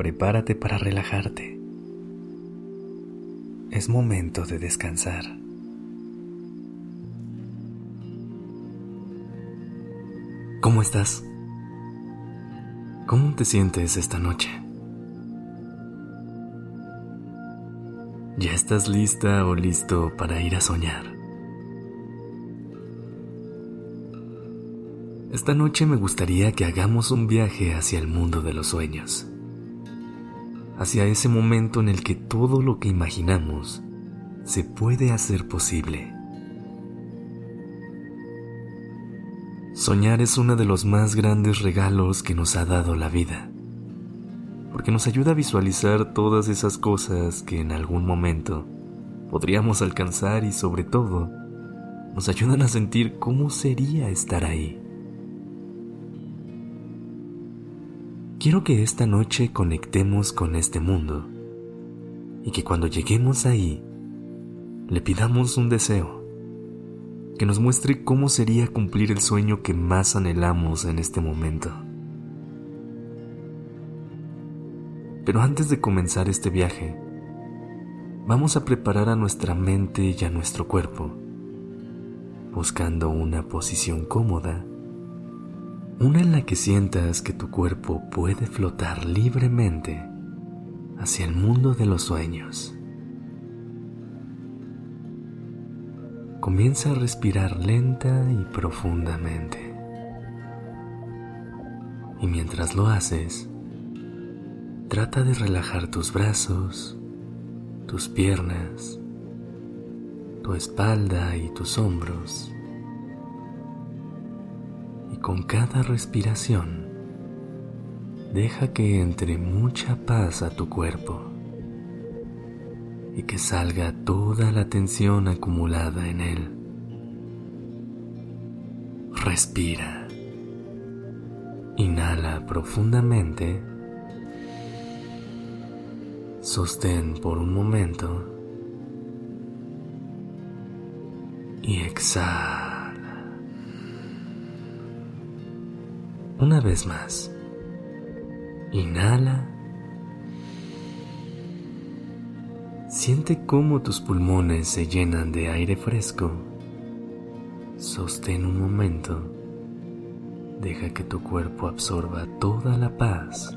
Prepárate para relajarte. Es momento de descansar. ¿Cómo estás? ¿Cómo te sientes esta noche? ¿Ya estás lista o listo para ir a soñar? Esta noche me gustaría que hagamos un viaje hacia el mundo de los sueños, hacia ese momento en el que todo lo que imaginamos se puede hacer posible. Soñar es uno de los más grandes regalos que nos ha dado la vida, porque nos ayuda a visualizar todas esas cosas que en algún momento podríamos alcanzar y sobre todo nos ayudan a sentir cómo sería estar ahí. Quiero que esta noche conectemos con este mundo y que cuando lleguemos ahí le pidamos un deseo, que nos muestre cómo sería cumplir el sueño que más anhelamos en este momento. Pero antes de comenzar este viaje, vamos a preparar a nuestra mente y a nuestro cuerpo, buscando una posición cómoda una en la que sientas que tu cuerpo puede flotar libremente hacia el mundo de los sueños. Comienza a respirar lenta y profundamente. Y mientras lo haces, trata de relajar tus brazos, tus piernas, tu espalda y tus hombros con cada respiración, deja que entre mucha paz a tu cuerpo y que salga toda la tensión acumulada en él. Respira. Inhala profundamente. Sostén por un momento. Y exhala. Una vez más. Inhala. Siente cómo tus pulmones se llenan de aire fresco. Sostén un momento. Deja que tu cuerpo absorba toda la paz.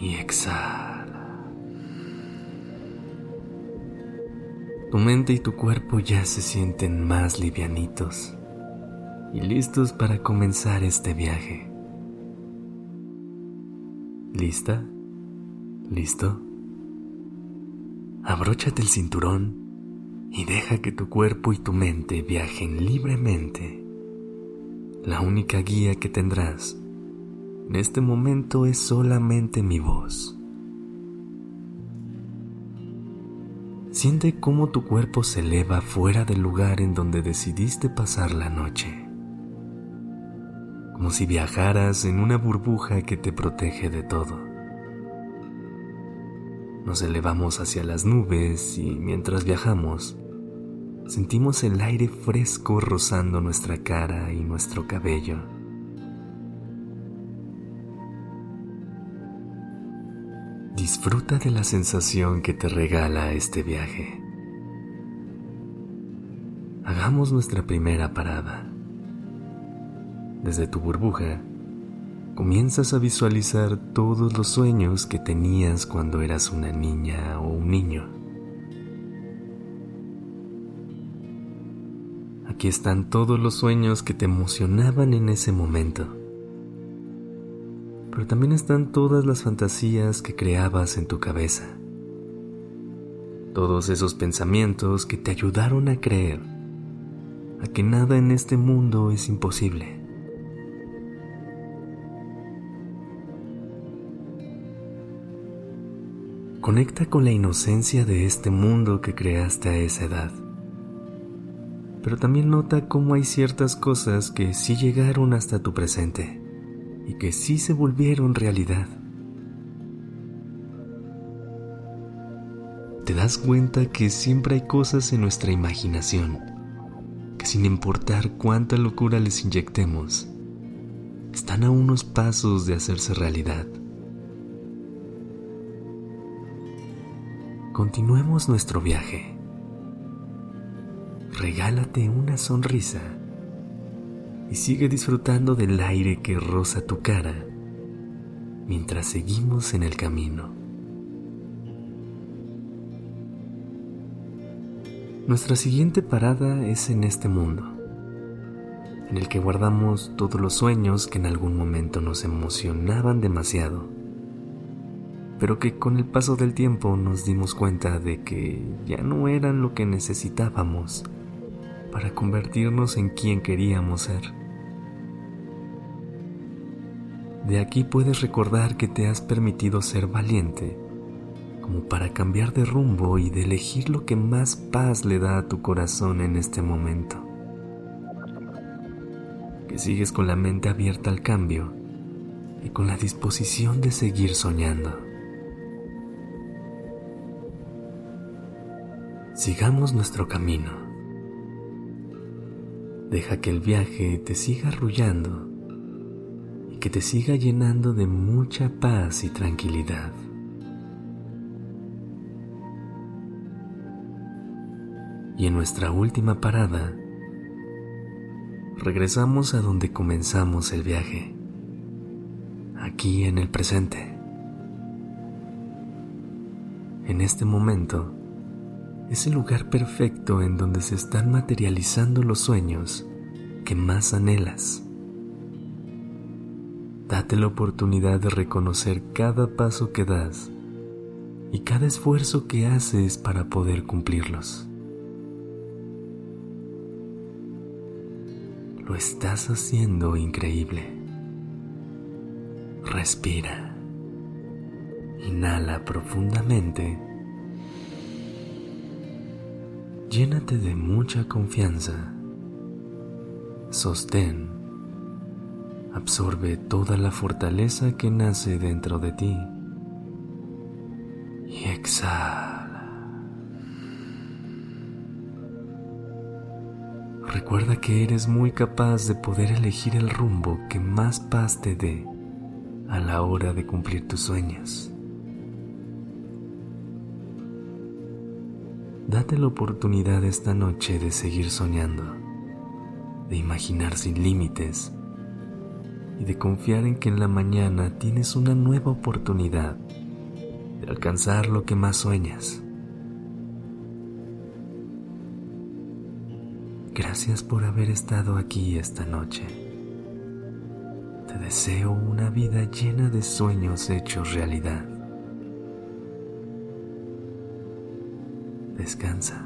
Y exhala. Tu mente y tu cuerpo ya se sienten más livianitos y listos para comenzar este viaje. ¿Lista? ¿Listo? Abróchate el cinturón y deja que tu cuerpo y tu mente viajen libremente. La única guía que tendrás en este momento es solamente mi voz. Siente cómo tu cuerpo se eleva fuera del lugar en donde decidiste pasar la noche como si viajaras en una burbuja que te protege de todo. Nos elevamos hacia las nubes y mientras viajamos, sentimos el aire fresco rozando nuestra cara y nuestro cabello. Disfruta de la sensación que te regala este viaje. Hagamos nuestra primera parada desde tu burbuja, comienzas a visualizar todos los sueños que tenías cuando eras una niña o un niño. Aquí están todos los sueños que te emocionaban en ese momento. Pero también están todas las fantasías que creabas en tu cabeza. Todos esos pensamientos que te ayudaron a creer a que nada en este mundo es imposible. Conecta con la inocencia de este mundo que creaste a esa edad. Pero también nota cómo hay ciertas cosas que sí llegaron hasta tu presente y que sí se volvieron realidad. Te das cuenta que siempre hay cosas en nuestra imaginación que sin importar cuánta locura les inyectemos, están a unos pasos de hacerse realidad. Continuemos nuestro viaje. Regálate una sonrisa y sigue disfrutando del aire que roza tu cara mientras seguimos en el camino. Nuestra siguiente parada es en este mundo, en el que guardamos todos los sueños que en algún momento nos emocionaban demasiado pero que con el paso del tiempo nos dimos cuenta de que ya no eran lo que necesitábamos para convertirnos en quien queríamos ser. De aquí puedes recordar que te has permitido ser valiente, como para cambiar de rumbo y de elegir lo que más paz le da a tu corazón en este momento. Que sigues con la mente abierta al cambio y con la disposición de seguir soñando. Sigamos nuestro camino. Deja que el viaje te siga arrullando y que te siga llenando de mucha paz y tranquilidad. Y en nuestra última parada, regresamos a donde comenzamos el viaje, aquí en el presente. En este momento, es el lugar perfecto en donde se están materializando los sueños que más anhelas. Date la oportunidad de reconocer cada paso que das y cada esfuerzo que haces para poder cumplirlos. Lo estás haciendo increíble. Respira. Inhala profundamente Llénate de mucha confianza. Sostén. Absorbe toda la fortaleza que nace dentro de ti. Y exhala. Recuerda que eres muy capaz de poder elegir el rumbo que más paz te dé a la hora de cumplir tus sueños. Date la oportunidad esta noche de seguir soñando, de imaginar sin límites y de confiar en que en la mañana tienes una nueva oportunidad de alcanzar lo que más sueñas. Gracias por haber estado aquí esta noche. Te deseo una vida llena de sueños hechos realidad. Descansa.